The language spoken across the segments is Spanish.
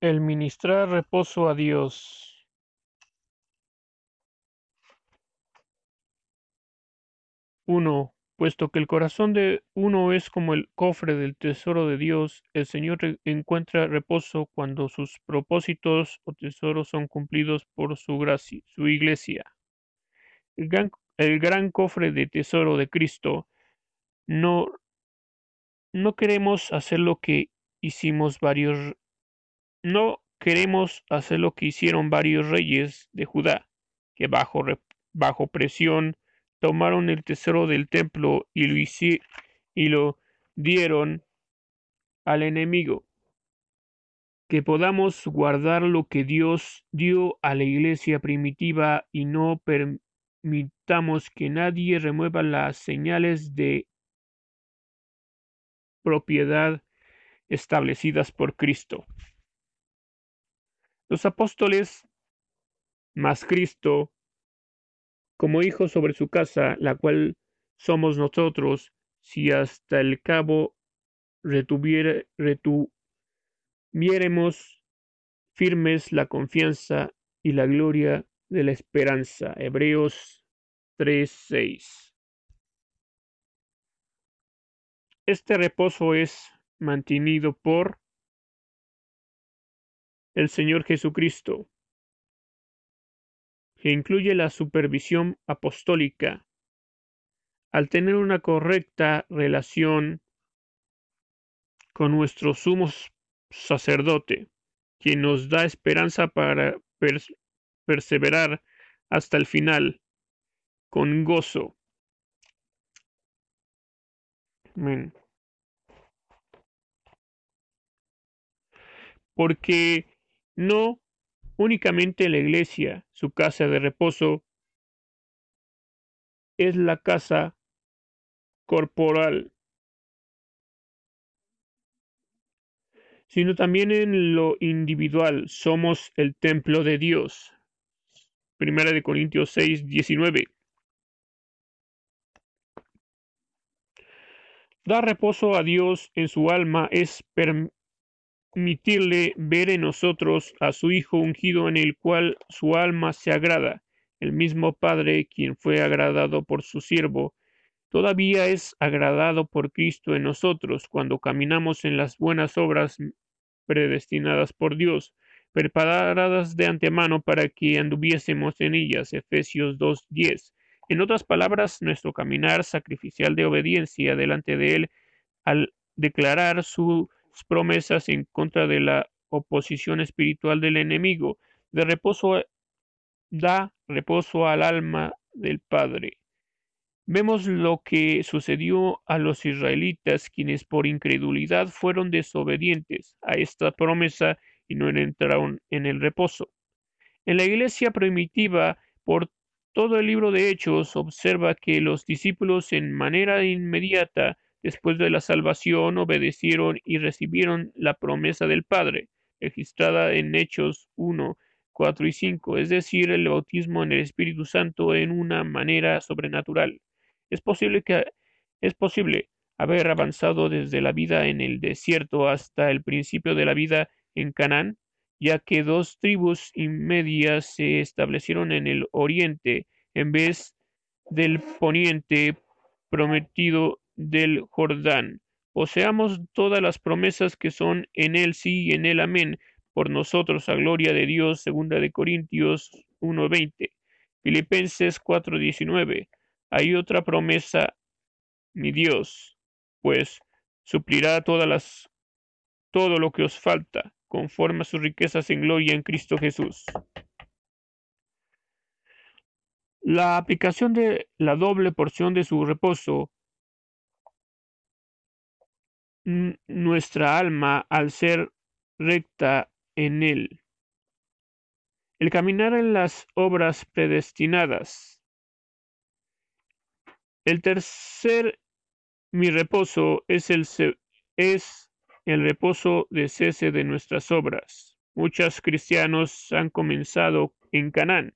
El ministrar reposo a Dios. Uno, puesto que el corazón de uno es como el cofre del tesoro de Dios, el Señor encuentra reposo cuando sus propósitos o tesoros son cumplidos por su gracia, su iglesia. El gran, el gran cofre de tesoro de Cristo no no queremos hacer lo que hicimos varios no queremos hacer lo que hicieron varios reyes de Judá, que bajo, bajo presión tomaron el tesoro del templo y lo, y lo dieron al enemigo. Que podamos guardar lo que Dios dio a la iglesia primitiva y no permitamos que nadie remueva las señales de propiedad establecidas por Cristo. Los apóstoles, más Cristo, como hijo sobre su casa, la cual somos nosotros, si hasta el cabo retuviéremos firmes la confianza y la gloria de la esperanza. Hebreos 3:6 Este reposo es mantenido por el Señor Jesucristo, que incluye la supervisión apostólica. Al tener una correcta relación con nuestro sumo sacerdote, quien nos da esperanza para perseverar hasta el final, con gozo porque no únicamente la iglesia, su casa de reposo, es la casa corporal, sino también en lo individual somos el templo de Dios. Primera de Corintios 6, 19. Dar reposo a Dios en su alma es permitirle ver en nosotros a su Hijo ungido en el cual su alma se agrada. El mismo Padre, quien fue agradado por su siervo, todavía es agradado por Cristo en nosotros cuando caminamos en las buenas obras predestinadas por Dios, preparadas de antemano para que anduviésemos en ellas. Efesios 2.10. En otras palabras, nuestro caminar sacrificial de obediencia delante de Él al declarar promesas en contra de la oposición espiritual del enemigo, de reposo da reposo al alma del Padre. Vemos lo que sucedió a los israelitas, quienes por incredulidad fueron desobedientes a esta promesa y no entraron en el reposo. En la iglesia primitiva, por todo el libro de Hechos observa que los discípulos en manera inmediata después de la salvación obedecieron y recibieron la promesa del Padre, registrada en Hechos 1, 4 y 5, es decir, el bautismo en el Espíritu Santo en una manera sobrenatural. Es posible que es posible haber avanzado desde la vida en el desierto hasta el principio de la vida en Canaán, ya que dos tribus y se establecieron en el oriente en vez del poniente prometido del Jordán. Poseamos todas las promesas que son en él sí y en él amén, por nosotros a gloria de Dios, segunda de Corintios 1.20, Filipenses 4.19. Hay otra promesa, mi Dios, pues suplirá todas las todo lo que os falta conforme a sus riquezas en gloria en Cristo Jesús. La aplicación de la doble porción de su reposo nuestra alma al ser recta en él. El caminar en las obras predestinadas. El tercer mi reposo es el, es el reposo de cese de nuestras obras. Muchos cristianos han comenzado en Canaán,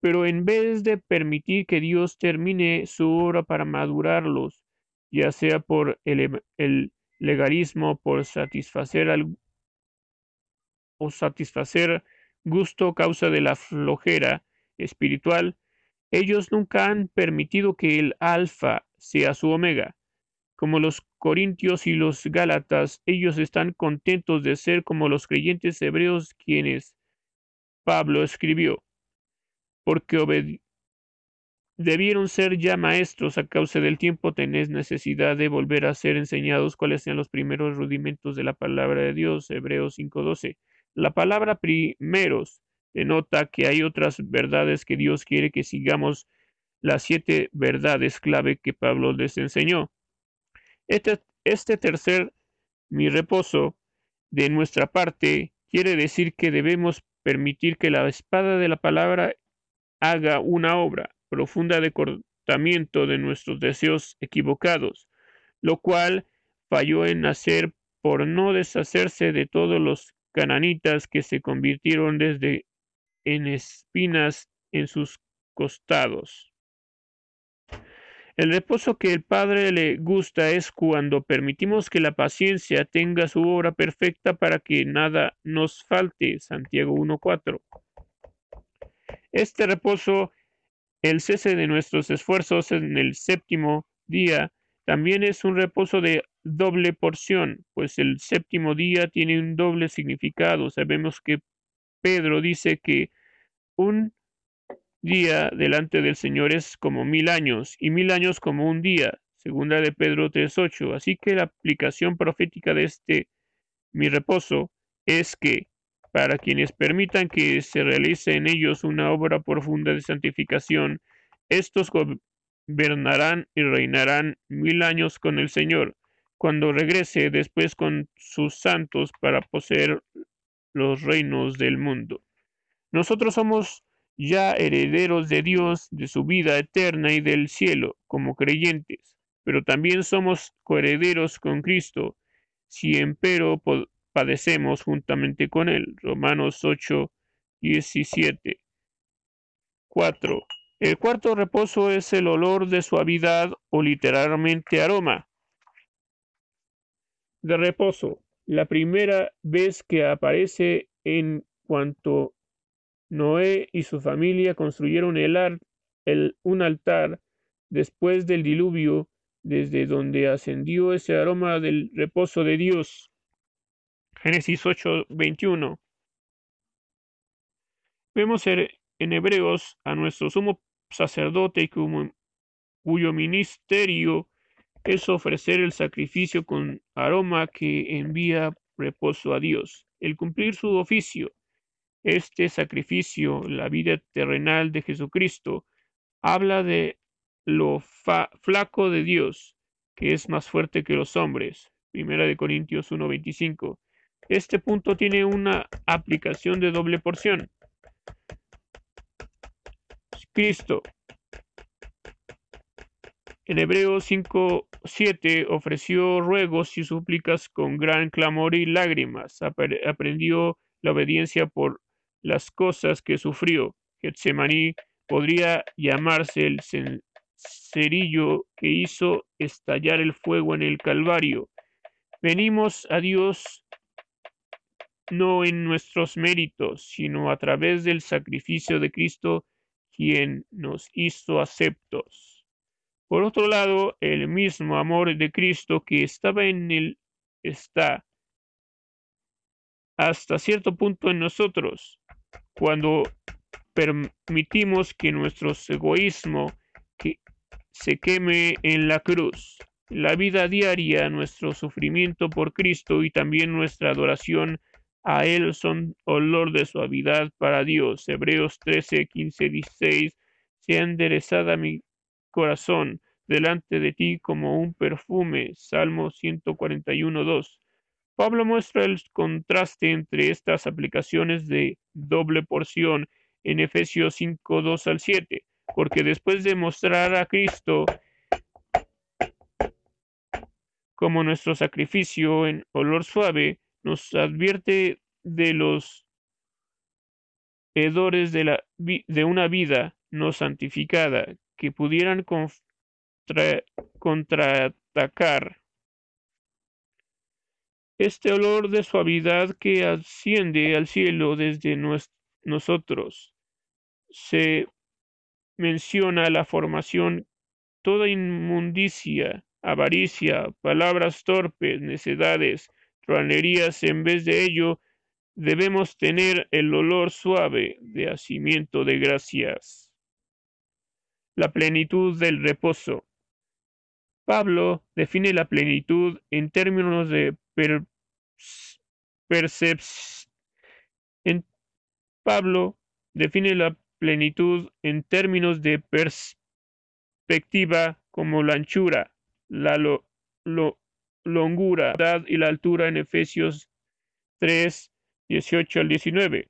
pero en vez de permitir que Dios termine su obra para madurarlos, ya sea por el, legalismo, por satisfacer o satisfacer gusto causa de la flojera espiritual, ellos nunca han permitido que el alfa sea su omega. Como los corintios y los gálatas, ellos están contentos de ser como los creyentes hebreos quienes Pablo escribió, porque debieron ser ya maestros. A causa del tiempo, tenéis necesidad de volver a ser enseñados cuáles sean los primeros rudimentos de la palabra de Dios, Hebreos 5.12. La palabra primeros. Denota que hay otras verdades que Dios quiere que sigamos. Las siete verdades clave que Pablo les enseñó. Este, este tercer mi reposo de nuestra parte quiere decir que debemos permitir que la espada de la palabra haga una obra profunda de cortamiento de nuestros deseos equivocados, lo cual falló en hacer por no deshacerse de todos los cananitas que se convirtieron desde en espinas en sus costados. El reposo que el Padre le gusta es cuando permitimos que la paciencia tenga su obra perfecta para que nada nos falte. Santiago 1.4. Este reposo, el cese de nuestros esfuerzos en el séptimo día, también es un reposo de doble porción, pues el séptimo día tiene un doble significado. Sabemos que Pedro dice que un día delante del Señor es como mil años, y mil años como un día. Segunda de Pedro 3.8. Así que la aplicación profética de este mi reposo es que, para quienes permitan que se realice en ellos una obra profunda de santificación, estos gobernarán y reinarán mil años con el Señor, cuando regrese después con sus santos para poseer los reinos del mundo. Nosotros somos ya herederos de Dios, de su vida eterna y del cielo, como creyentes, pero también somos coherederos con Cristo, si empero padecemos juntamente con Él. Romanos 8, 17. 4. El cuarto reposo es el olor de suavidad o literalmente aroma de reposo. La primera vez que aparece en cuanto Noé y su familia construyeron el, un altar después del diluvio, desde donde ascendió ese aroma del reposo de Dios. Génesis 8:21. Vemos en Hebreos a nuestro sumo sacerdote cuyo ministerio es ofrecer el sacrificio con aroma que envía reposo a Dios. El cumplir su oficio este sacrificio, la vida terrenal de Jesucristo, habla de lo flaco de Dios, que es más fuerte que los hombres. Primera de Corintios 1:25. Este punto tiene una aplicación de doble porción. Cristo. En Hebreos 5:7 ofreció ruegos y súplicas con gran clamor y lágrimas. Aprendió la obediencia por las cosas que sufrió. Getsemaní podría llamarse el cerillo que hizo estallar el fuego en el Calvario. Venimos a Dios no en nuestros méritos, sino a través del sacrificio de Cristo, quien nos hizo aceptos. Por otro lado, el mismo amor de Cristo que estaba en él está hasta cierto punto en nosotros cuando permitimos que nuestro egoísmo se queme en la cruz. La vida diaria, nuestro sufrimiento por Cristo y también nuestra adoración a Él son olor de suavidad para Dios. Hebreos 13, 15, 16. Sea enderezada mi corazón delante de ti como un perfume. Salmo 141, 2. Pablo muestra el contraste entre estas aplicaciones de doble porción en Efesios 5, 2 al 7, porque después de mostrar a Cristo como nuestro sacrificio en olor suave, nos advierte de los hedores de, la, de una vida no santificada que pudieran contraatacar este olor de suavidad que asciende al cielo desde nosotros. Se menciona la formación, toda inmundicia, avaricia, palabras torpes, necedades, en vez de ello, debemos tener el olor suave de hacimiento de gracias. La plenitud del reposo. Pablo define la plenitud en términos de percepción. Pablo define la plenitud en términos de perspectiva como la anchura, la longura y la altura en Efesios 3, 18 al 19,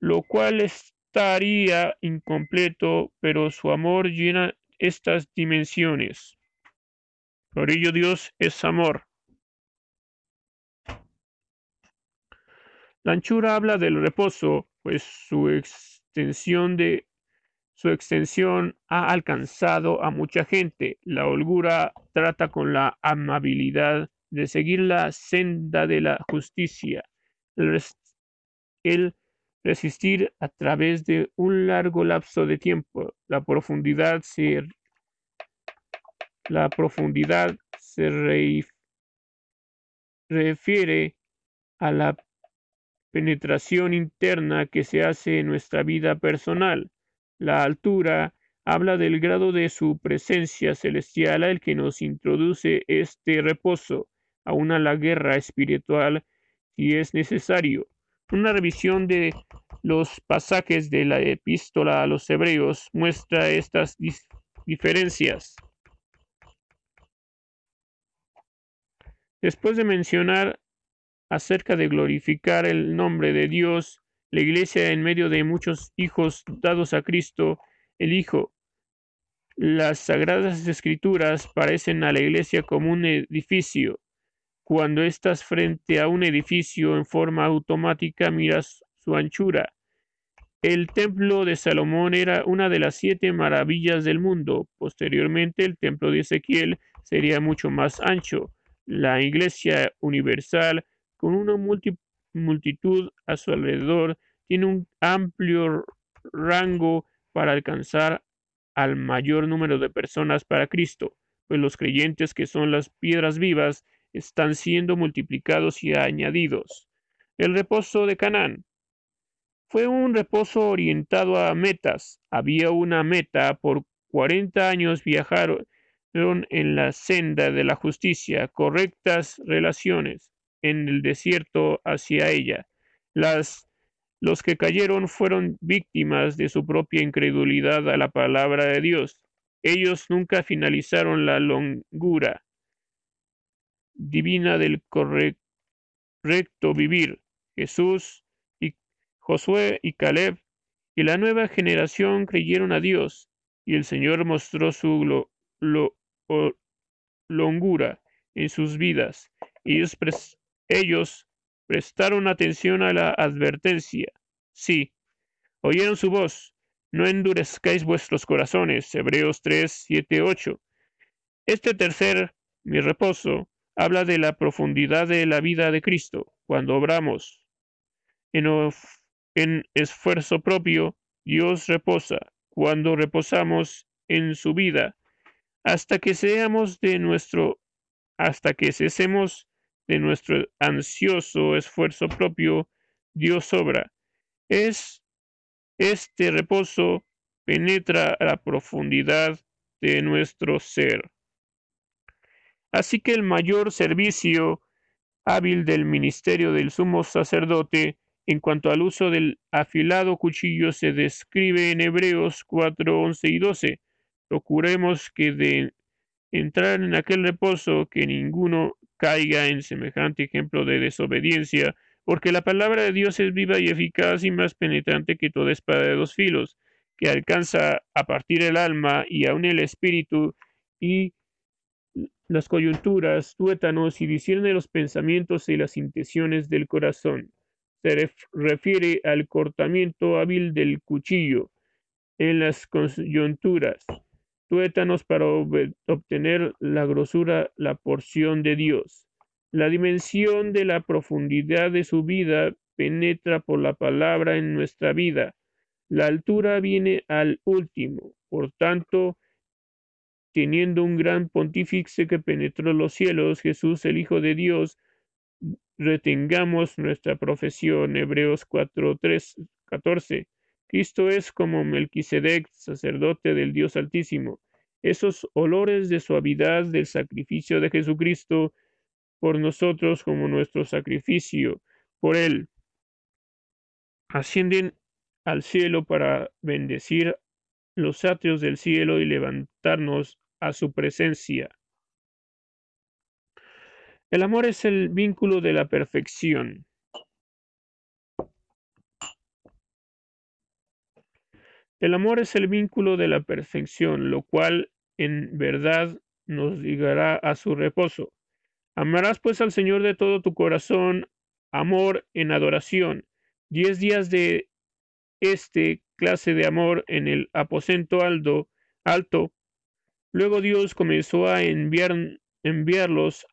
lo cual estaría incompleto, pero su amor llena estas dimensiones. Por ello Dios es amor. La anchura habla del reposo, pues su extensión de su extensión ha alcanzado a mucha gente. La holgura trata con la amabilidad de seguir la senda de la justicia. El, resistir a través de un largo lapso de tiempo. La profundidad se, la profundidad se refiere a la penetración interna que se hace en nuestra vida personal. La altura habla del grado de su presencia celestial al que nos introduce este reposo, aun a la guerra espiritual si es necesario. Una revisión de los pasajes de la epístola a los hebreos muestra estas diferencias. Después de mencionar acerca de glorificar el nombre de Dios, la Iglesia en medio de muchos hijos dados a Cristo, el Hijo. Las sagradas escrituras parecen a la Iglesia como un edificio. Cuando estás frente a un edificio en forma automática miras su anchura. El templo de Salomón era una de las siete maravillas del mundo. Posteriormente el templo de Ezequiel sería mucho más ancho. La Iglesia universal con una multitud a su alrededor, tiene un amplio rango para alcanzar al mayor número de personas para Cristo, pues los creyentes que son las piedras vivas están siendo multiplicados y añadidos. El reposo de Canaán fue un reposo orientado a metas. Había una meta. Por cuarenta años viajaron en la senda de la justicia, correctas relaciones en el desierto hacia ella. Las, los que cayeron fueron víctimas de su propia incredulidad a la palabra de Dios. Ellos nunca finalizaron la longura divina del correcto vivir. Jesús y Josué y Caleb y la nueva generación creyeron a Dios y el Señor mostró su longura en sus vidas. Ellos ellos prestaron atención a la advertencia. Sí, oyeron su voz. No endurezcáis vuestros corazones. Hebreos 3, 7, 8. Este tercer, mi reposo, habla de la profundidad de la vida de Cristo. Cuando obramos en, en esfuerzo propio, Dios reposa. Cuando reposamos en su vida, hasta que seamos de nuestro, hasta que cesemos de nuestro ansioso esfuerzo propio, Dios obra. Es este reposo penetra a la profundidad de nuestro ser. Así que el mayor servicio hábil del ministerio del sumo sacerdote en cuanto al uso del afilado cuchillo se describe en Hebreos 4, 11 y 12. Procuremos que de entrar en aquel reposo que ninguno caiga en semejante ejemplo de desobediencia, porque la palabra de Dios es viva y eficaz y más penetrante que toda espada de dos filos, que alcanza a partir el alma y aun el espíritu y las coyunturas, tuétanos y discierne los pensamientos y las intenciones del corazón. Se refiere al cortamiento hábil del cuchillo en las coyunturas tuétanos para obtener la grosura, la porción de Dios. La dimensión de la profundidad de su vida penetra por la palabra en nuestra vida. La altura viene al último. Por tanto, teniendo un gran pontífice que penetró los cielos, Jesús el Hijo de Dios, retengamos nuestra profesión. Hebreos 4, 14. Cristo es como Melquisedec, sacerdote del Dios Altísimo. Esos olores de suavidad del sacrificio de Jesucristo por nosotros como nuestro sacrificio por Él ascienden al cielo para bendecir los atrios del cielo y levantarnos a su presencia. El amor es el vínculo de la perfección. El amor es el vínculo de la perfección, lo cual en verdad nos ligará a su reposo. Amarás pues al Señor de todo tu corazón, amor en adoración. Diez días de este clase de amor en el aposento alto, alto. Luego Dios comenzó a enviar, enviarlos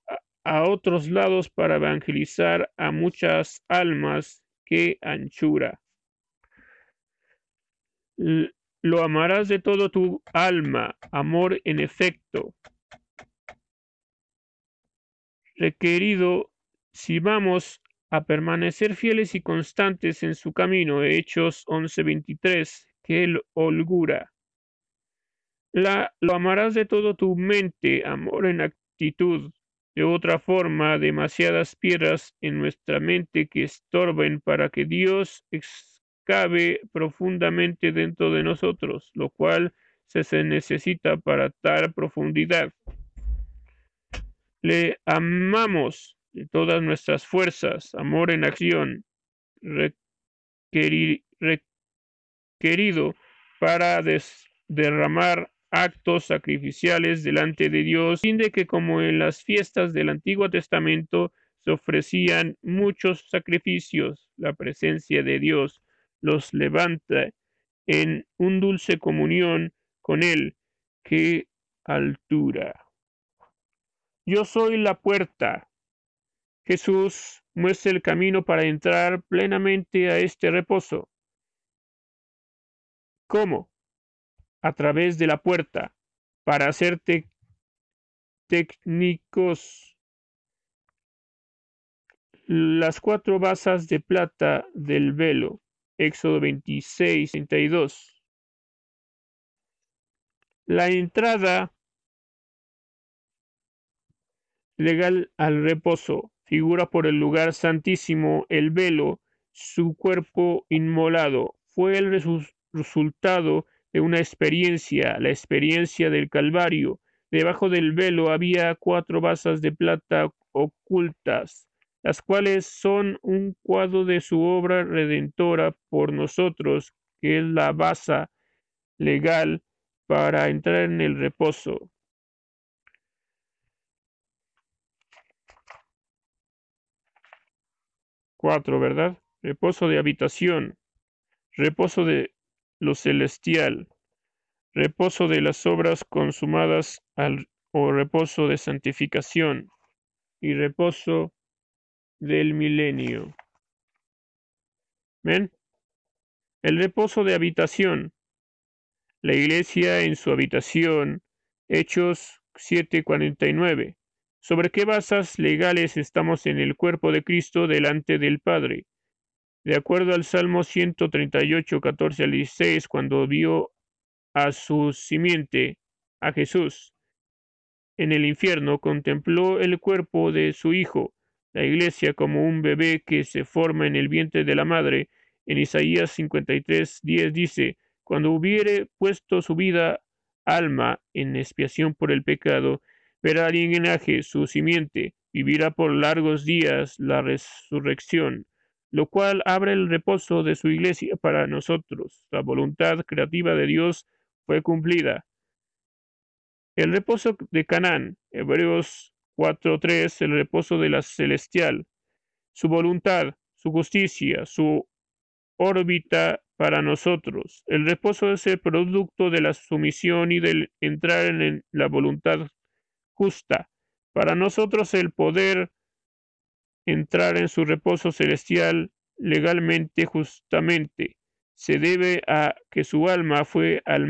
a, otros lados para evangelizar a muchas almas. ¡Qué anchura! Lo amarás de todo tu alma, amor en efecto. Requerido, si vamos a permanecer fieles y constantes en su camino. Hechos 11:23, que él holgura. La, lo amarás de todo tu mente, amor en actitud. De otra forma, demasiadas piedras en nuestra mente que estorben para que Dios excave profundamente dentro de nosotros, lo cual se, necesita para tal profundidad. Le amamos de todas nuestras fuerzas, amor en acción, requerido para derramar actos sacrificiales delante de Dios, sin de que como en las fiestas del Antiguo Testamento se ofrecían muchos sacrificios, la presencia de Dios los levanta en un dulce comunión con Él. ¡Qué altura! Yo soy la puerta. Jesús muestra el camino para entrar plenamente a este reposo. ¿Cómo? A través de la puerta, para hacerte técnicos. Las cuatro basas de plata del velo. Éxodo 26, 32. La entrada legal al reposo figura por el lugar santísimo el velo, su cuerpo inmolado, fue el resultado de una experiencia, la experiencia del Calvario. Debajo del velo había cuatro basas de plata ocultas, las cuales son un cuadro de su obra redentora por nosotros, que es la base legal para entrar en el reposo. 4, ¿verdad? Reposo de habitación, reposo de lo celestial, reposo de las obras consumadas al, o reposo de santificación y reposo del milenio. ¿Ven? El reposo de habitación. La iglesia en su habitación. Hechos 7:49. ¿Sobre qué basas legales estamos en el cuerpo de Cristo delante del Padre? De acuerdo al Salmo 138, 14 al 16, cuando vio a su simiente, a Jesús, en el infierno, contempló el cuerpo de su Hijo, la iglesia, como un bebé que se forma en el vientre de la madre. En Isaías 53, 10 dice, cuando hubiere puesto su vida alma en expiación por el pecado, verá el linaje su simiente, vivirá por largos días la resurrección, lo cual abre el reposo de su iglesia para nosotros. La voluntad creativa de Dios fue cumplida. El reposo de Canaán, Hebreos 4.3, el reposo de la celestial, su voluntad, su justicia, su órbita para nosotros. El reposo es el producto de la sumisión y del entrar en la voluntad justa. Para nosotros el poder entrar en su reposo celestial legalmente justamente. Se debe a que su alma fue al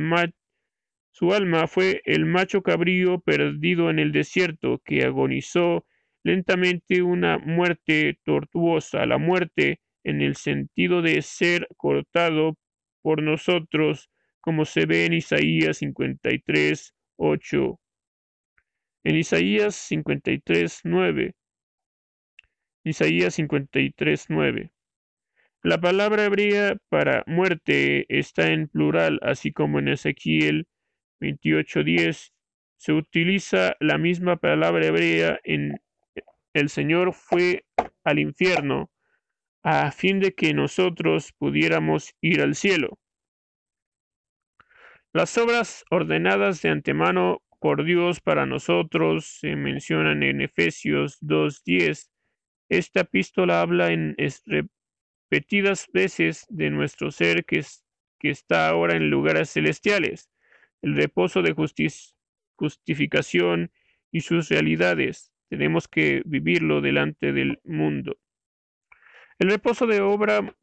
su alma fue el macho cabrío perdido en el desierto que agonizó lentamente una muerte tortuosa, la muerte en el sentido de ser cortado por nosotros, como se ve en Isaías 53, 8. En Isaías 53, 9. Isaías 53, 9. La palabra hebrea para muerte está en plural, así como en Ezequiel 28:10 se utiliza la misma palabra hebrea en el Señor fue al infierno a fin de que nosotros pudiéramos ir al cielo. Las obras ordenadas de antemano por Dios para nosotros se mencionan en Efesios 2:10. Esta epístola habla en repetidas veces de nuestro ser que, que está ahora en lugares celestiales el reposo de justificación y sus realidades. Tenemos que vivirlo delante del mundo. El reposo de obra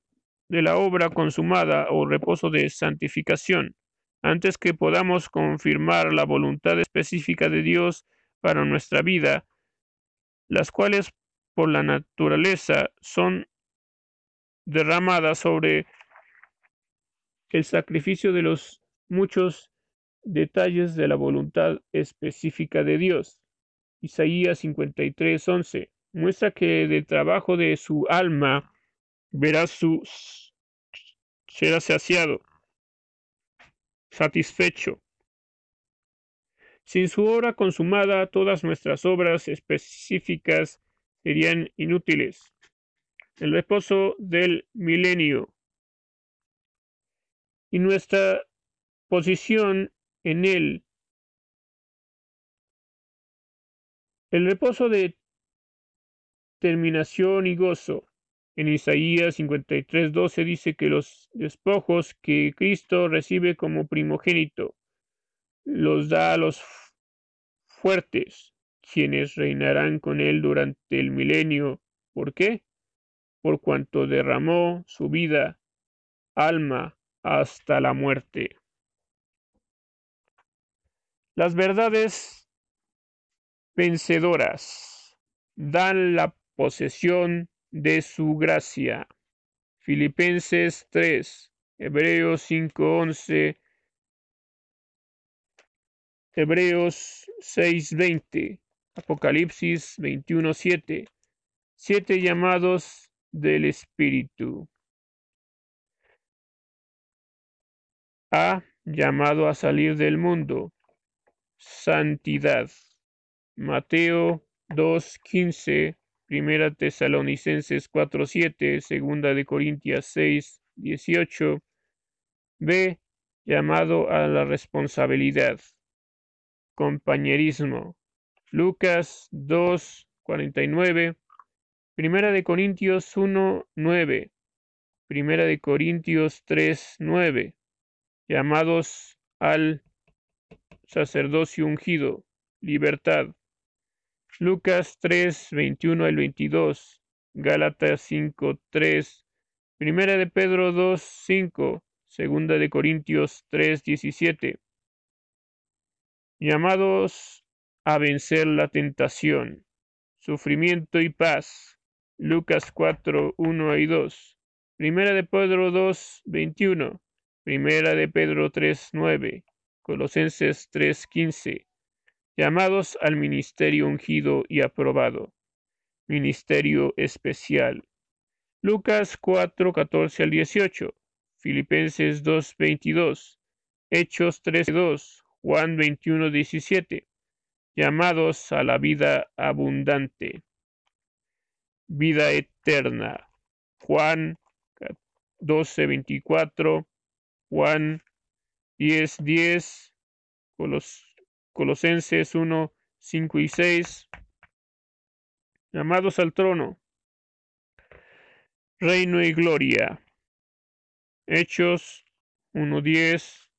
de la obra consumada o reposo de santificación, antes que podamos confirmar la voluntad específica de Dios para nuestra vida, las cuales por la naturaleza son derramadas sobre el sacrificio de los muchos Detalles de la voluntad específica de Dios. Isaías 53:11 muestra que del trabajo de su alma verá su será saciado, satisfecho. Sin su obra consumada, todas nuestras obras específicas serían inútiles. El reposo del milenio y nuestra posición en él el reposo de terminación y gozo. En Isaías 53:12 dice que los despojos que Cristo recibe como primogénito los da a los fuertes, quienes reinarán con él durante el milenio. ¿Por qué? Por cuanto derramó su vida, alma, hasta la muerte. Las verdades vencedoras dan la posesión de su gracia. Filipenses 3, Hebreos 5:11, Hebreos 6:20, Apocalipsis 21:7, siete llamados del Espíritu. Ha llamado a salir del mundo santidad. Mateo 2.15, Primera Tesalonicenses 4.7, Segunda de Corintias 6.18. B. Llamado a la responsabilidad. Compañerismo. Lucas 2.49, Primera de Corintios 1.9, Primera de Corintios 3.9. Llamados al sacerdocio ungido, libertad. Lucas 3, 21 al 22, Gálatas 5, 3, Primera de Pedro 2, 5, Segunda de Corintios 3, 17. Llamados a vencer la tentación, sufrimiento y paz. Lucas 4, 1 y 2. Primera de Pedro 2, 21. Primera de Pedro 3, 9. Colosenses 3:15, llamados al ministerio ungido y aprobado, ministerio especial. Lucas 4:14 al 18, Filipenses 2:22, Hechos 13:2, Juan 21:17, llamados a la vida abundante, vida eterna. Juan 12:24, Juan 10, 10, Colosenses 1, 5 y 6, llamados al trono, reino y gloria. Hechos 1, 10,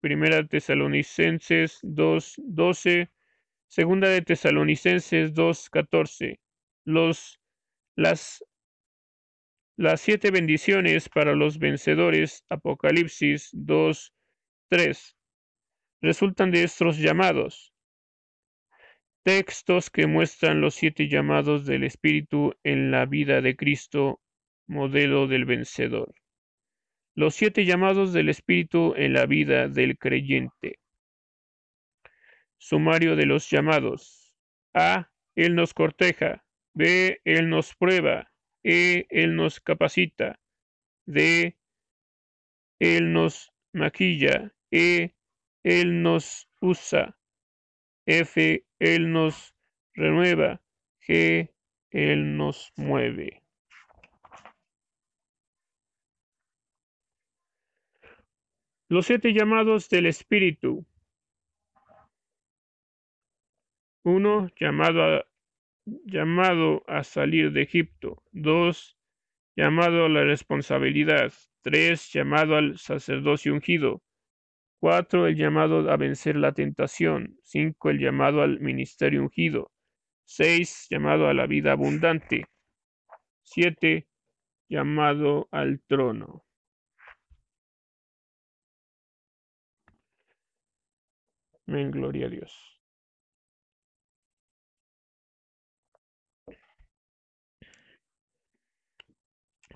Primera Tesalonicenses 2, 12, Segunda de Tesalonicenses 2, 14. Los Las, las siete bendiciones para los vencedores, Apocalipsis 2, 3, resultan de estos llamados. Textos que muestran los siete llamados del Espíritu en la vida de Cristo, modelo del vencedor. Los siete llamados del Espíritu en la vida del creyente. Sumario de los llamados. A. Él nos corteja. B. Él nos prueba. E. Él nos capacita. D. Él nos maquilla. E. Él nos usa. F. Él nos renueva. G. Él nos mueve. Los siete llamados del Espíritu. Uno, llamado a, llamado a salir de Egipto. Dos, llamado a la responsabilidad. Tres, llamado al sacerdocio ungido. Cuatro, el llamado a vencer la tentación. Cinco, el llamado al ministerio ungido. Seis, llamado a la vida abundante. Siete, llamado al trono. Men, gloria a Dios.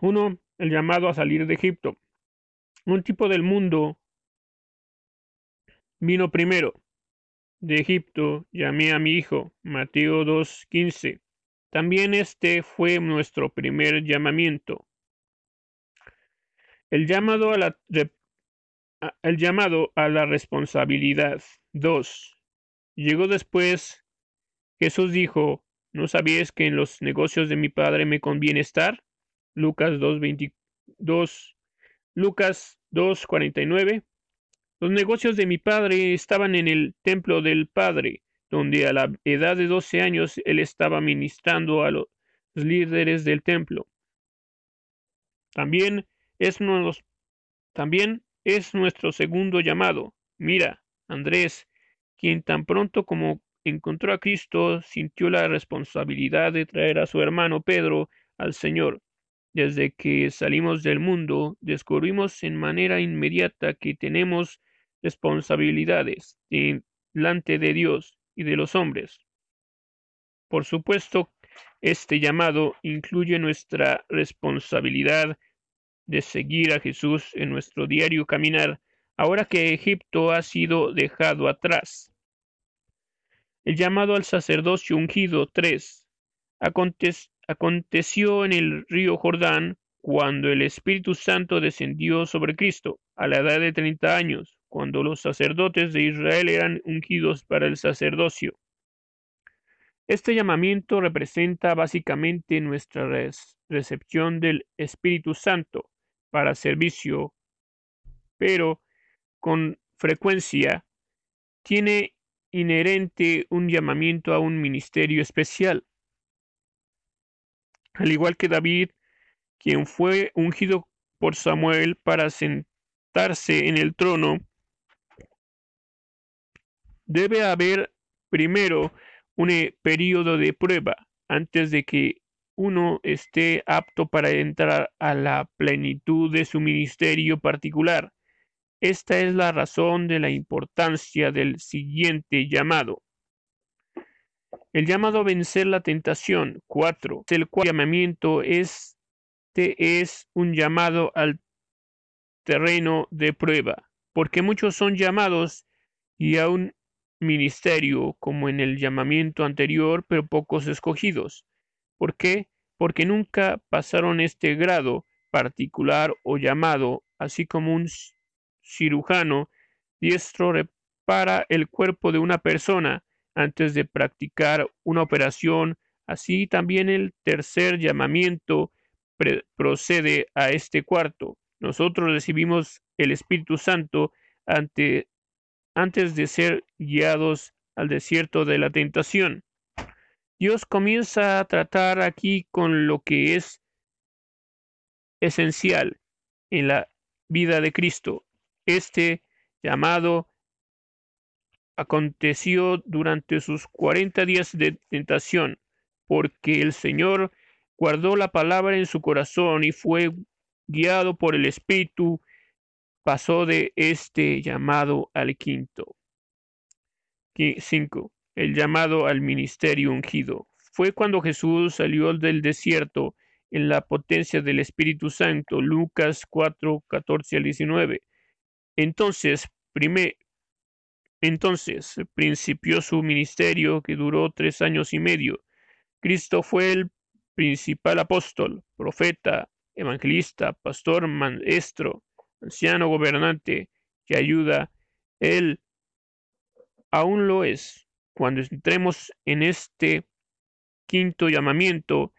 Uno, el llamado a salir de Egipto. Un tipo del mundo vino primero. De Egipto llamé a mi hijo. Mateo 2.15. También este fue nuestro primer llamamiento. El llamado a la, el llamado a la responsabilidad. 2. Llegó después. Jesús dijo, ¿no sabías que en los negocios de mi padre me conviene estar? Lucas 2.22, Lucas 2.49. Los negocios de mi padre estaban en el templo del Padre, donde a la edad de 12 años él estaba ministrando a los líderes del templo. También es, también es nuestro segundo llamado. Mira, Andrés, quien tan pronto como encontró a Cristo sintió la responsabilidad de traer a su hermano Pedro al Señor. Desde que salimos del mundo, descubrimos en manera inmediata que tenemos responsabilidades delante de Dios y de los hombres. Por supuesto, este llamado incluye nuestra responsabilidad de seguir a Jesús en nuestro diario caminar, ahora que Egipto ha sido dejado atrás. El llamado al sacerdocio ungido 3. Aconteció en el río Jordán cuando el Espíritu Santo descendió sobre Cristo a la edad de treinta años, cuando los sacerdotes de Israel eran ungidos para el sacerdocio. Este llamamiento representa básicamente nuestra recepción del Espíritu Santo para servicio, pero con frecuencia tiene inherente un llamamiento a un ministerio especial. Al igual que David, quien fue ungido por Samuel para sentarse en el trono, debe haber primero un eh, periodo de prueba antes de que uno esté apto para entrar a la plenitud de su ministerio particular. Esta es la razón de la importancia del siguiente llamado. El llamado a vencer la tentación. 4. El cual llamamiento este es un llamado al terreno de prueba, porque muchos son llamados y a un ministerio como en el llamamiento anterior, pero pocos escogidos. ¿Por qué? Porque nunca pasaron este grado particular o llamado, así como un cirujano diestro repara el cuerpo de una persona antes de practicar una operación. Así también el tercer llamamiento procede a este cuarto. Nosotros recibimos el Espíritu Santo ante, antes de ser guiados al desierto de la tentación. Dios comienza a tratar aquí con lo que es esencial en la vida de Cristo. Este llamado aconteció durante sus cuarenta días de tentación, porque el Señor guardó la palabra en su corazón y fue guiado por el Espíritu, pasó de este llamado al quinto. 5. El llamado al ministerio ungido. Fue cuando Jesús salió del desierto en la potencia del Espíritu Santo. Lucas 4, 14 al 19. Entonces, primer, entonces principió su ministerio que duró tres años y medio. Cristo fue el principal apóstol, profeta, evangelista, pastor, maestro, anciano gobernante que ayuda. Él aún lo es. Cuando entremos en este quinto llamamiento,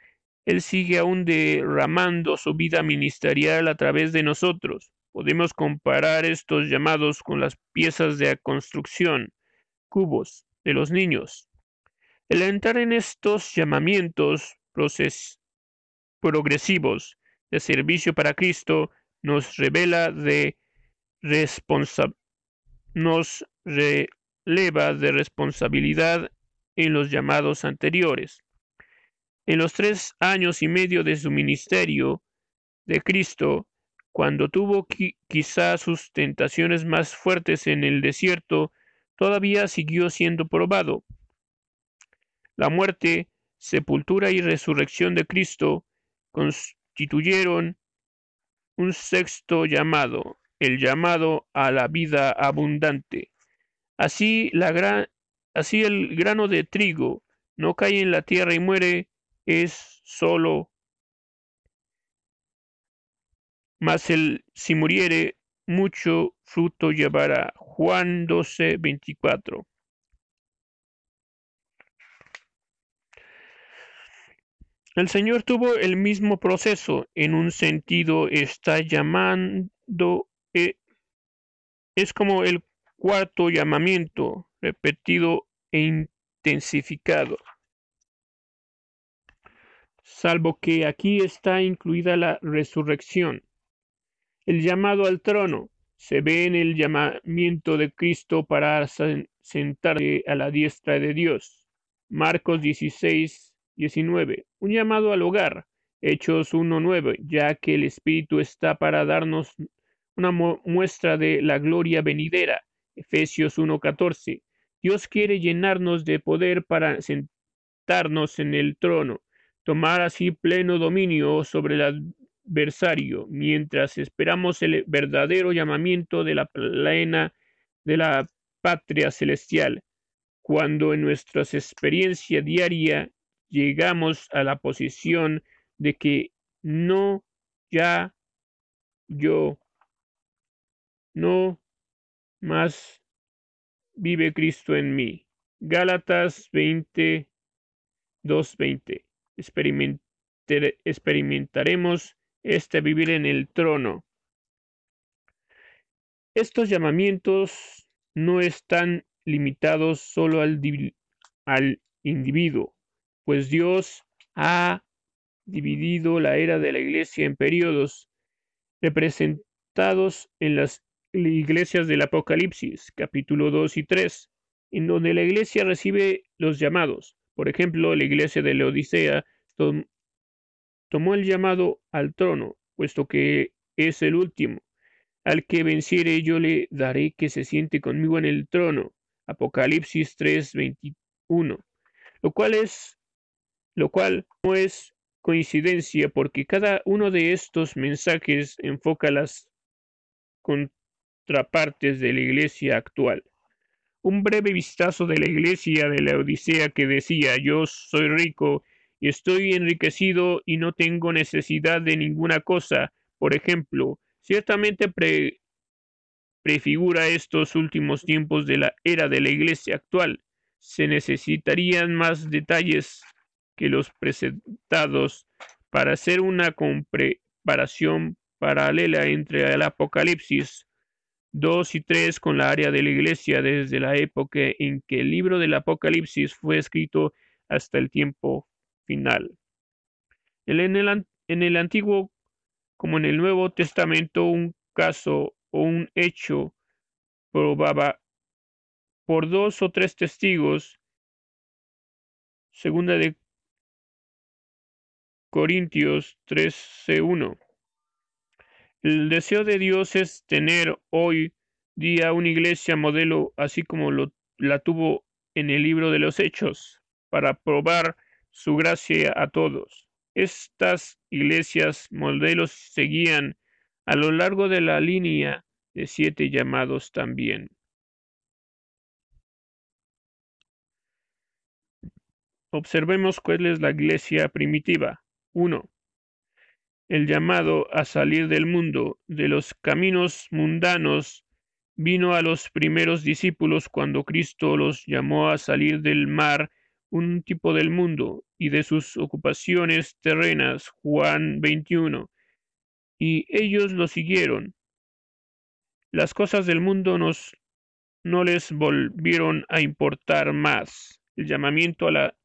Él sigue aún derramando su vida ministerial a través de nosotros. Podemos comparar estos llamados con las piezas de construcción, cubos, de los niños. El entrar en estos llamamientos progresivos de servicio para Cristo nos revela de nos releva de responsabilidad en los llamados anteriores. En los tres años y medio de su ministerio de Cristo, cuando tuvo quizá sus tentaciones más fuertes en el desierto, todavía siguió siendo probado. La muerte, sepultura y resurrección de Cristo constituyeron un sexto llamado, el llamado a la vida abundante. Así, la así el grano de trigo no cae en la tierra y muere, es solo, mas el si muriere, mucho fruto llevará. Juan 12, 24. El Señor tuvo el mismo proceso, en un sentido está llamando, eh, es como el cuarto llamamiento, repetido e intensificado salvo que aquí está incluida la resurrección. El llamado al trono se ve en el llamamiento de Cristo para sentarse a la diestra de Dios. Marcos 16, 19. Un llamado al hogar. Hechos 1.9, ya que el Espíritu está para darnos una muestra de la gloria venidera. Efesios 1.14. Dios quiere llenarnos de poder para sentarnos en el trono tomar así pleno dominio sobre el adversario, mientras esperamos el verdadero llamamiento de la plena de la patria celestial, cuando en nuestra experiencia diaria llegamos a la posición de que no ya yo no más vive Cristo en mí. Gálatas 20 2:20 experimentaremos este vivir en el trono. Estos llamamientos no están limitados solo al, al individuo, pues Dios ha dividido la era de la iglesia en periodos representados en las iglesias del Apocalipsis, capítulo 2 y 3, en donde la iglesia recibe los llamados, por ejemplo, la iglesia de la tomó el llamado al trono, puesto que es el último. Al que venciere yo le daré que se siente conmigo en el trono. Apocalipsis 3:21. Lo cual es lo cual no es coincidencia porque cada uno de estos mensajes enfoca las contrapartes de la iglesia actual un breve vistazo de la iglesia de la Odisea que decía yo soy rico y estoy enriquecido y no tengo necesidad de ninguna cosa. Por ejemplo, ciertamente prefigura estos últimos tiempos de la era de la iglesia actual. Se necesitarían más detalles que los presentados para hacer una comparación paralela entre el Apocalipsis 2 y 3 con la área de la iglesia desde la época en que el libro del Apocalipsis fue escrito hasta el tiempo final. En el, en el Antiguo como en el Nuevo Testamento, un caso o un hecho probaba por dos o tres testigos, segunda de Corintios 13.1. El deseo de Dios es tener hoy día una iglesia modelo, así como lo, la tuvo en el libro de los Hechos, para probar su gracia a todos. Estas iglesias modelos seguían a lo largo de la línea de siete llamados también. Observemos cuál es la iglesia primitiva. 1. El llamado a salir del mundo, de los caminos mundanos, vino a los primeros discípulos cuando Cristo los llamó a salir del mar, un tipo del mundo, y de sus ocupaciones terrenas. Juan 21. Y ellos lo siguieron. Las cosas del mundo nos, no les volvieron a importar más. El llamamiento a la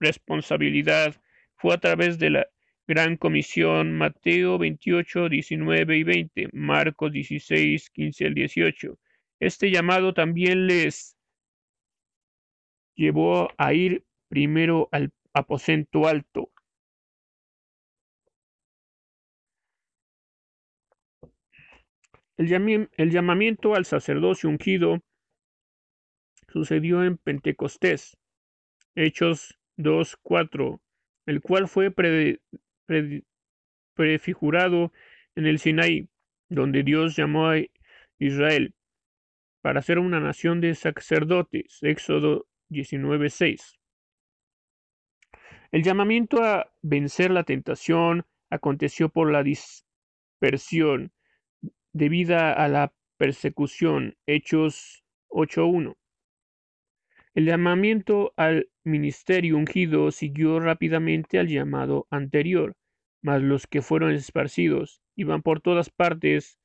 responsabilidad fue a través de la Gran Comisión, Mateo 28, 19 y 20, Marcos 16, 15 al 18. Este llamado también les llevó a ir primero al aposento alto. El, llamamiento al sacerdocio ungido sucedió en Pentecostés, Hechos 2.4, el cual fue prefigurado en el Sinaí, donde Dios llamó a Israel para ser una nación de sacerdotes. Éxodo 19.6. El llamamiento a vencer la tentación aconteció por la dispersión debida a la persecución. Hechos 8.1. El llamamiento al ministerio ungido siguió rápidamente al llamado anterior, mas los que fueron esparcidos iban por todas partes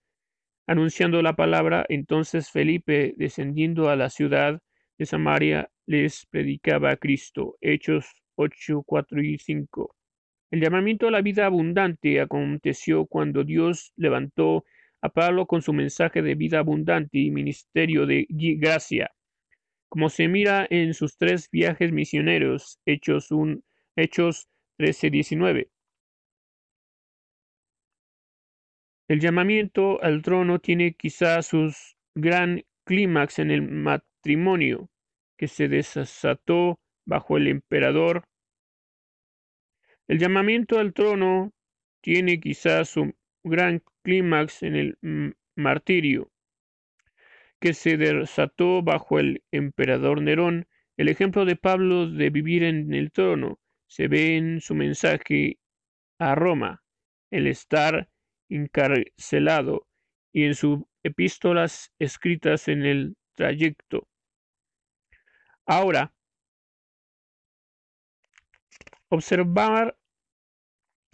anunciando la palabra. Entonces Felipe, descendiendo a la ciudad de Samaria, les predicaba a Cristo. Hechos 8, 4 y 5. El llamamiento a la vida abundante aconteció cuando Dios levantó a Pablo con su mensaje de vida abundante y ministerio de gracia como se mira en sus tres viajes misioneros, Hechos, un, Hechos 13-19. El llamamiento al trono tiene quizá su gran clímax en el matrimonio que se desató bajo el emperador. El llamamiento al trono tiene quizá su gran clímax en el martirio que se desató bajo el emperador Nerón, el ejemplo de Pablo de vivir en el trono se ve en su mensaje a Roma, el estar encarcelado y en sus epístolas escritas en el trayecto. Ahora, observar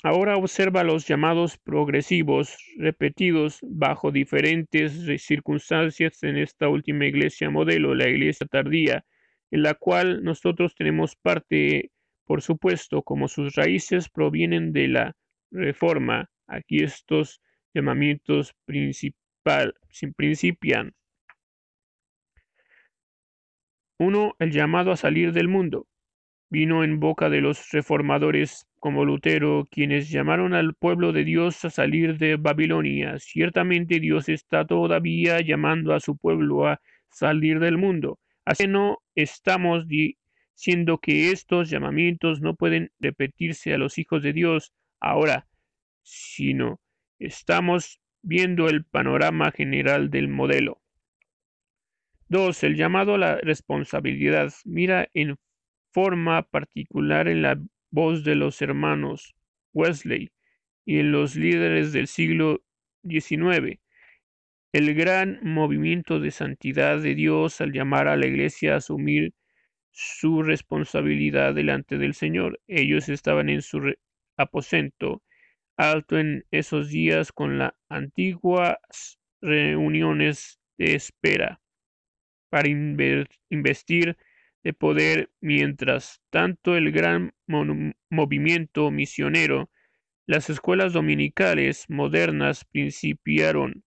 Ahora observa los llamados progresivos repetidos bajo diferentes circunstancias en esta última iglesia modelo, la iglesia tardía, en la cual nosotros tenemos parte, por supuesto, como sus raíces provienen de la reforma. Aquí estos llamamientos principal, principian. Uno, el llamado a salir del mundo vino en boca de los reformadores como Lutero, quienes llamaron al pueblo de Dios a salir de Babilonia. Ciertamente Dios está todavía llamando a su pueblo a salir del mundo. Así no estamos diciendo que estos llamamientos no pueden repetirse a los hijos de Dios ahora, sino estamos viendo el panorama general del modelo. 2. El llamado a la responsabilidad. Mira en forma particular en la voz de los hermanos Wesley y en los líderes del siglo XIX. El gran movimiento de santidad de Dios al llamar a la Iglesia a asumir su responsabilidad delante del Señor. Ellos estaban en su aposento alto en esos días con las antiguas reuniones de espera para investir de poder, mientras tanto el gran movimiento misionero, las escuelas dominicales modernas principiaron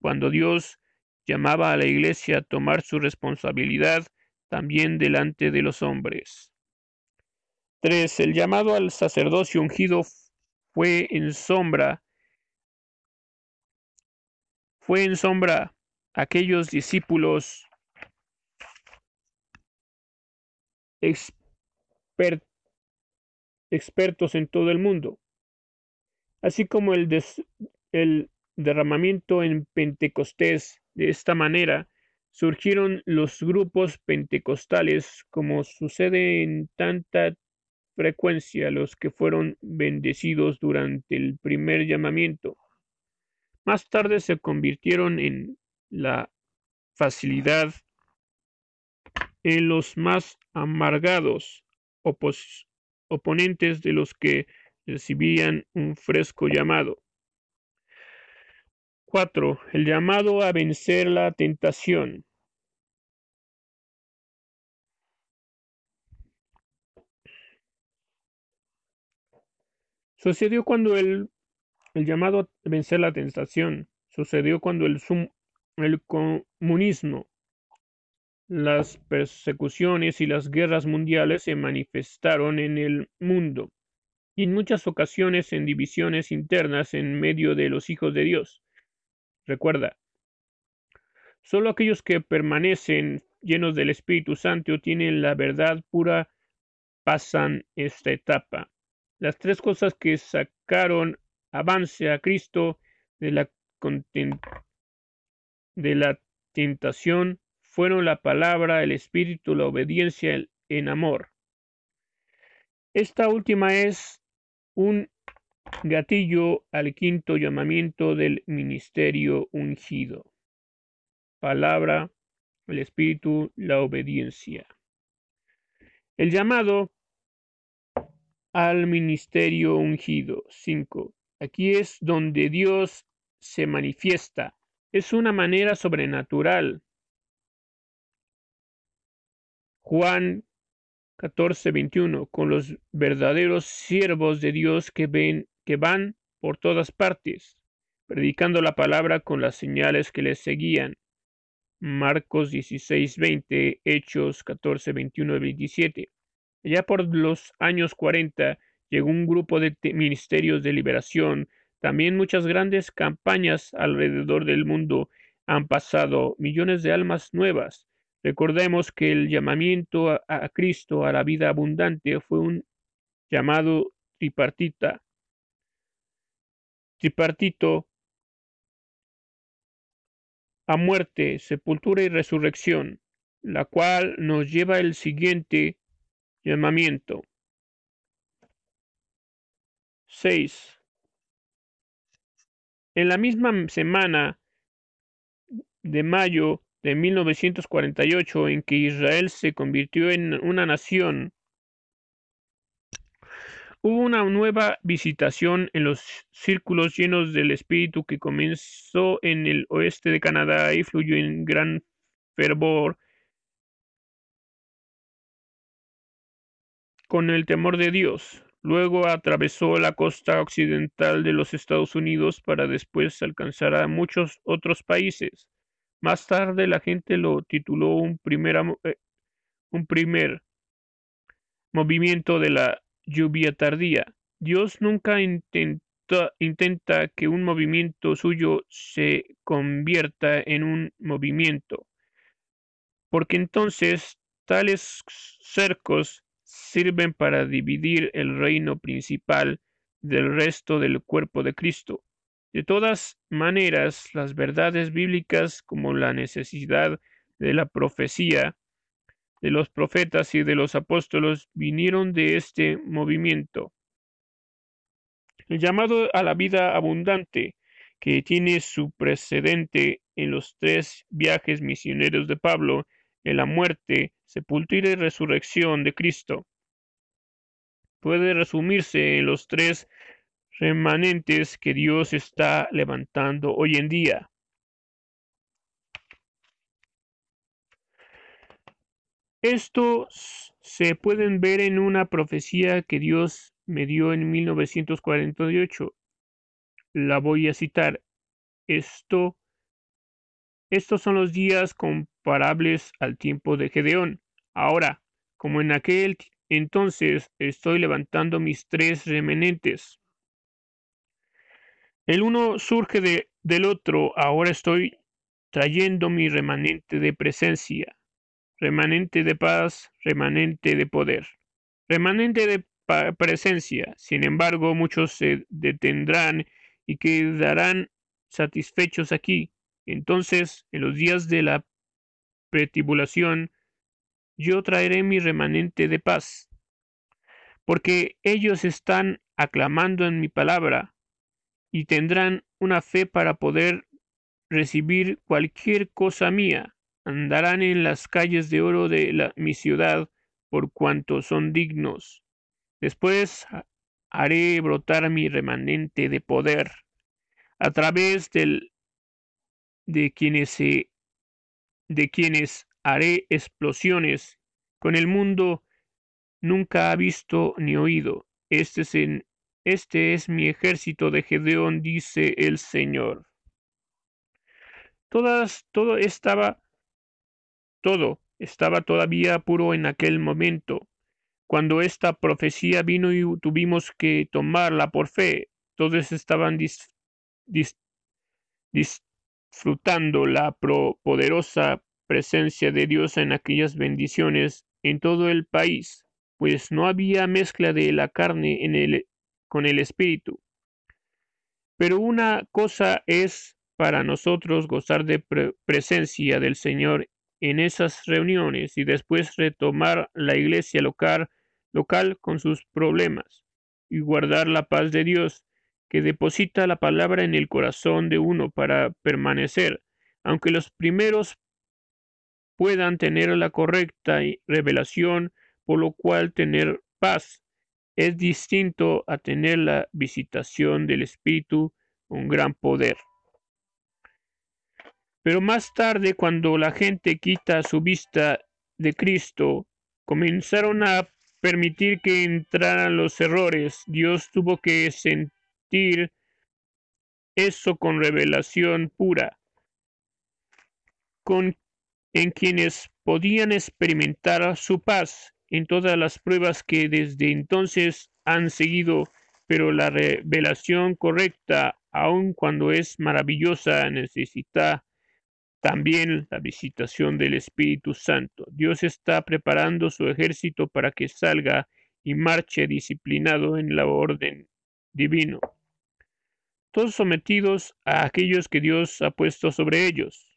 cuando Dios llamaba a la Iglesia a tomar su responsabilidad también delante de los hombres. 3. El llamado al sacerdocio ungido fue en sombra, fue en sombra aquellos discípulos expertos en todo el mundo, así como el, el derramamiento en Pentecostés. De esta manera surgieron los grupos pentecostales, como sucede en tanta frecuencia los que fueron bendecidos durante el primer llamamiento. Más tarde se convirtieron en la facilidad en los más amargados oponentes de los que recibían un fresco llamado. 4. El llamado a vencer la tentación. Sucedió cuando el, el llamado a vencer la tentación sucedió cuando el, el comunismo las persecuciones y las guerras mundiales se manifestaron en el mundo, y en muchas ocasiones en divisiones internas en medio de los hijos de Dios. Recuerda, solo aquellos que permanecen llenos del Espíritu Santo tienen la verdad pura pasan esta etapa. Las tres cosas que sacaron avance a Cristo de la, de la tentación fueron la palabra, el espíritu, la obediencia en amor. Esta última es un gatillo al quinto llamamiento del ministerio ungido. Palabra, el espíritu, la obediencia. El llamado al ministerio ungido. 5. Aquí es donde Dios se manifiesta. Es una manera sobrenatural Juan 14, 21, con los verdaderos siervos de Dios que ven, que van por todas partes, predicando la palabra con las señales que les seguían. Marcos 16, 20, Hechos 14, 21 y 27. Ya por los años 40 llegó un grupo de ministerios de liberación, también muchas grandes campañas alrededor del mundo han pasado millones de almas nuevas Recordemos que el llamamiento a, Cristo a la vida abundante fue un llamado tripartita. Tripartito a muerte, sepultura y resurrección, la cual nos lleva el siguiente llamamiento. 6. En la misma semana de mayo de 1948 en que Israel se convirtió en una nación, hubo una nueva visitación en los círculos llenos del espíritu que comenzó en el oeste de Canadá y fluyó en gran fervor con el temor de Dios. Luego atravesó la costa occidental de los Estados Unidos para después alcanzar a muchos otros países. Más tarde la gente lo tituló un primer, eh, un primer movimiento de la lluvia tardía. Dios nunca intenta, intenta que un movimiento suyo se convierta en un movimiento, porque entonces tales cercos sirven para dividir el reino principal del resto del cuerpo de Cristo. De todas maneras, las verdades bíblicas como la necesidad de la profecía de los profetas y de los apóstolos vinieron de este movimiento. El llamado a la vida abundante, que tiene su precedente en los tres viajes misioneros de Pablo, en la muerte, sepultura y resurrección de Cristo, puede resumirse en los tres remanentes que Dios está levantando hoy en día. Estos se pueden ver en una profecía que Dios me dio en 1948. La voy a citar. Esto, estos son los días comparables al tiempo de Gedeón. Ahora, como en aquel entonces estoy levantando mis tres remanentes El uno surge de, del otro. Ahora estoy trayendo mi remanente de presencia, remanente de paz, remanente de poder, remanente de presencia. Sin embargo, muchos se detendrán y quedarán satisfechos aquí. Entonces, en los días de la pretibulación, yo traeré mi remanente de paz, porque ellos están aclamando en mi palabra y tendrán una fe para poder recibir cualquier cosa mía. Andarán en las calles de oro de la, mi ciudad por cuanto son dignos. Después haré brotar mi remanente de poder a través del, de quienes se, de quienes haré explosiones con el mundo nunca ha visto ni oído. Este es, este es mi ejército de Gedeón, dice el Señor. Todas, todo estaba, todo estaba todavía puro en aquel momento. Cuando esta profecía vino y tuvimos que tomarla por fe, todos estaban disfrutando la poderosa presencia de Dios en aquellas bendiciones en todo el país, pues no había mezcla de la carne en el, con el espíritu. Pero una cosa es para nosotros gozar de presencia del Señor en esas reuniones y después retomar la iglesia local, local con sus problemas y guardar la paz de Dios que deposita la palabra en el corazón de uno para permanecer, aunque los primeros puedan tener la correcta revelación, por lo cual tener paz es distinto a tener la visitación del Espíritu con gran poder. Pero más tarde, cuando la gente quita su vista de Cristo, comenzaron a permitir que entraran los errores. Dios tuvo que sentir eso con revelación pura, con en quienes podían experimentar su paz en todas las pruebas que desde entonces han seguido, pero la revelación correcta, aun cuando es maravillosa, necesita también la visitación del Espíritu Santo. Dios está preparando su ejército para que salga y marche disciplinado en la orden divino. Todos sometidos a aquellos que Dios ha puesto sobre ellos.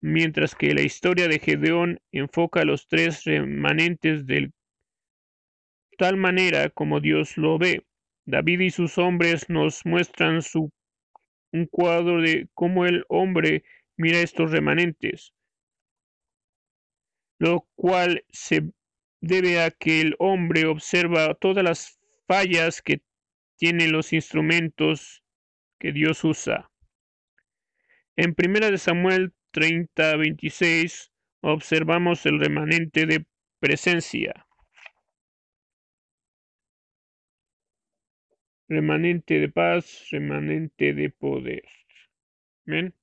Mientras que la historia de Gedeón enfoca a los tres remanentes de tal manera como Dios lo ve. David y sus hombres nos muestran su, un cuadro de cómo el hombre mira estos remanentes, lo cual se debe a que el hombre observa todas las fallas que tienen los instrumentos que Dios usa. En primera de Samuel 30, 26 observamos el remanente de presencia. Remanente de paz, remanente de poder. ¿Ven?